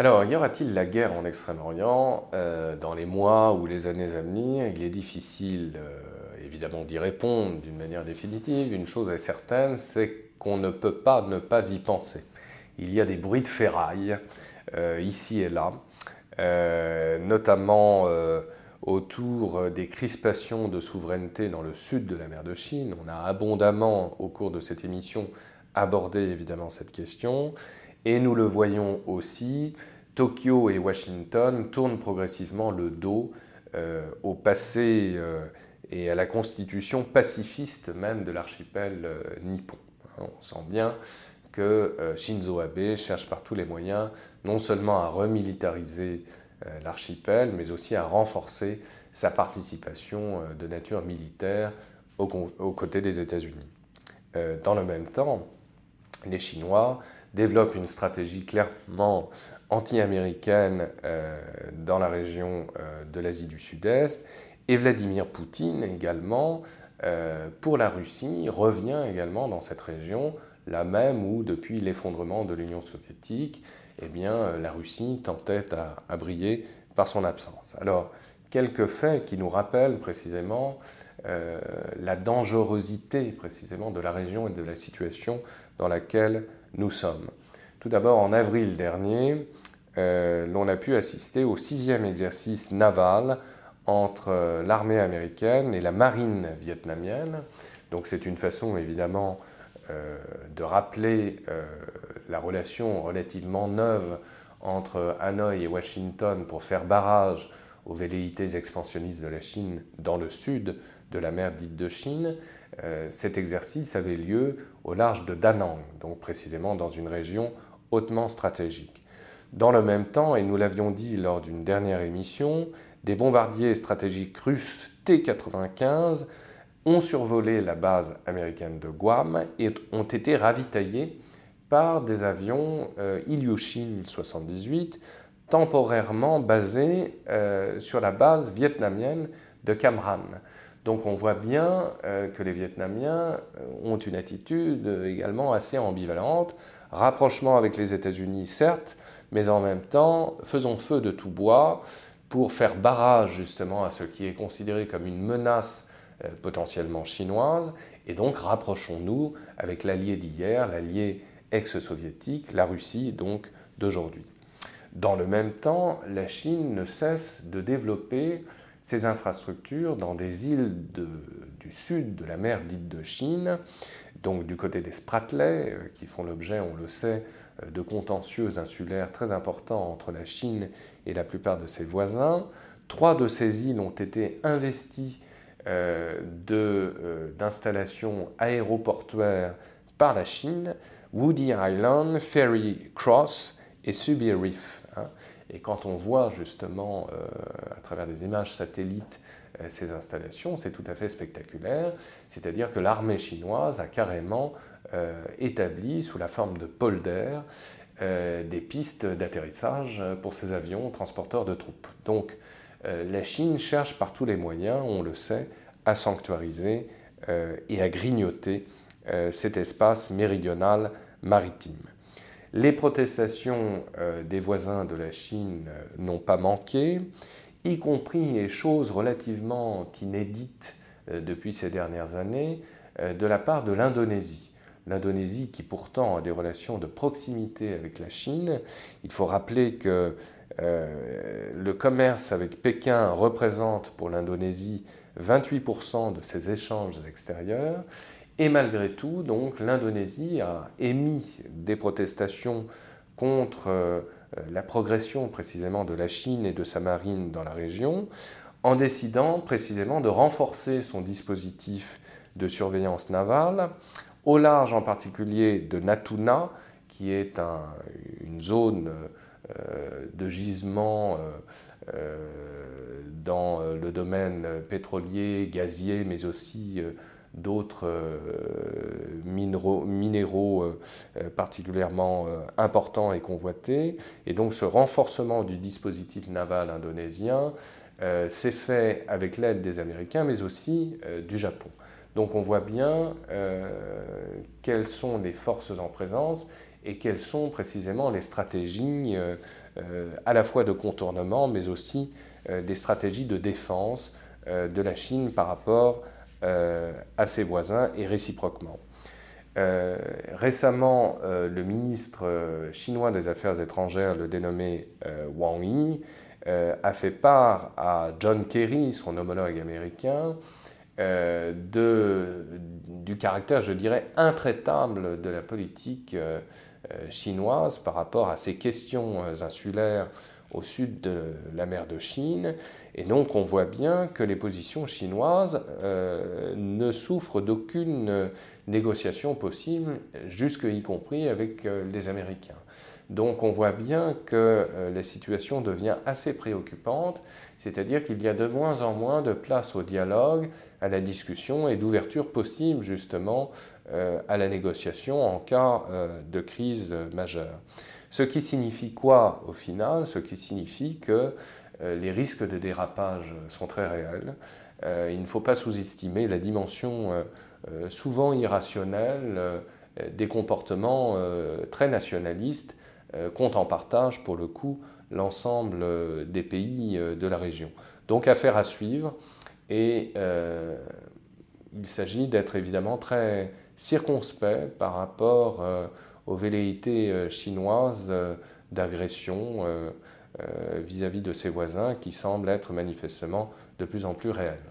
Alors, y aura-t-il la guerre en Extrême-Orient euh, dans les mois ou les années à venir? Il est difficile, euh, évidemment, d'y répondre d'une manière définitive. Une chose est certaine, c'est qu'on ne peut pas ne pas y penser. Il y a des bruits de ferraille euh, ici et là, notamment autour des crispations de souveraineté dans le sud de la mer de Chine. On a abondamment, au cours de cette émission, abordé évidemment cette question. Et nous le voyons aussi, Tokyo et Washington tournent progressivement le dos euh, au passé euh, et à la constitution pacifiste même de l'archipel euh, nippon. On sent bien que Shinzo Abe cherche par tous les moyens non seulement à remilitariser l'archipel, mais aussi à renforcer sa participation de nature militaire aux côtés des États-Unis. Dans le même temps, les Chinois développent une stratégie clairement anti-américaine euh, dans la région euh, de l'Asie du Sud-Est. Et Vladimir Poutine également, euh, pour la Russie, revient également dans cette région, la même où, depuis l'effondrement de l'Union soviétique, eh bien, la Russie tentait à, à, briller par son absence. Alors, quelques faits qui nous rappellent précisément la dangerosité précisément de la région et de la situation dans laquelle nous sommes. Tout d'abord, en avril dernier, euh, l'on a pu assister au sixième exercice naval entre euh, l'armée américaine et la marine vietnamienne. Donc c'est une façon évidemment euh, de rappeler la relation relativement neuve entre Hanoï et Washington pour faire barrage aux velléités expansionnistes de la Chine dans le sud de la mer dite de Chine. Cet exercice avait lieu au large de Danang, donc précisément dans une région hautement stratégique. Dans le même temps, et nous l'avions dit lors d'une dernière émission, des bombardiers stratégiques russes T-95 ont survolé la base américaine de Guam et ont été ravitaillés par des avions euh, Ilyushin 78 temporairement basés euh, sur la base vietnamienne de Cam Ranh. Donc on voit bien euh, que les Vietnamiens ont une attitude également assez ambivalente rapprochement avec les États-Unis, certes, mais en même temps, faisons feu de tout bois pour faire barrage justement à ce qui est considéré comme une menace euh, potentiellement chinoise, et donc rapprochons-nous avec l'allié d'hier, l'allié ex-soviétique, la Russie donc d'aujourd'hui. Dans le même temps, la Chine ne cesse de développer ses infrastructures dans des îles du sud de la mer dite de Chine, donc du côté des Spratlets, euh, qui font l'objet, on le sait, euh, de contentieux insulaires très importants entre la Chine et la plupart de ses voisins. Trois de ces îles ont été investies euh, d'installations aéroportuaires par la Chine, Woody Island, Ferry Cross et Subi Reef. Hein. Et quand on voit justement à travers des images satellites euh, ces installations, c'est tout à fait spectaculaire. C'est-à-dire que l'armée chinoise a carrément euh, établi, sous la forme de polders, euh, des pistes d'atterrissage pour ces avions transporteurs de troupes. Donc la Chine cherche par tous les moyens, on le sait, à sanctuariser et à grignoter cet espace méridional maritime. Les protestations des voisins de la Chine n'ont pas manqué y compris, et chose relativement inédite euh, depuis ces dernières années, euh, de la part de l'Indonésie. L'Indonésie qui pourtant a des relations de proximité avec la Chine. Il faut rappeler que euh, le commerce avec Pékin représente pour l'Indonésie 28% de ses échanges extérieurs. Et malgré tout, donc, l'Indonésie a émis des protestations contre euh, la progression précisément de la Chine et de sa marine dans la région, en décidant précisément de renforcer son dispositif de surveillance navale, au large en particulier de Natuna, qui est une zone euh, de gisement euh, dans le domaine pétrolier, gazier, mais aussi d'autres euh, minéraux, euh, euh, particulièrement importants et convoités. Et donc ce renforcement du dispositif naval indonésien s'est fait avec l'aide des Américains, mais aussi du Japon. Donc on voit bien quelles sont les forces en présence et quelles sont précisément les stratégies à la fois de contournement, mais aussi des stratégies de défense de la Chine par rapport ses voisins et réciproquement. récemment, le ministre chinois des Affaires étrangères, le dénommé Wang Yi, a fait part à John Kerry, son homologue américain, euh, du caractère, je dirais, intraitable de la politique euh, euh, chinoise par rapport à ces questions insulaires au sud de la mer de Chine. Et donc on voit bien que les positions chinoises ne souffrent d'aucune négociation possible, jusque y compris avec les Américains. Donc on voit bien que la situation devient assez préoccupante, c'est-à-dire qu'il y a de moins en moins de place au dialogue à la discussion et d'ouverture possible justement euh, à la négociation en cas euh, de crise majeure. Ce qui signifie quoi au final? Ce qui signifie que euh, les risques de dérapage sont très réels. il ne faut pas sous-estimer la dimension souvent irrationnelle des comportements très nationalistes qu'ont en partage pour le coup l'ensemble des pays de la région. Donc affaire à suivre. Et euh, il s'agit d'être évidemment très circonspect par rapport euh, aux velléités euh, chinoises d'agression vis-à-vis de ses voisins qui semblent être manifestement de plus en plus réelles.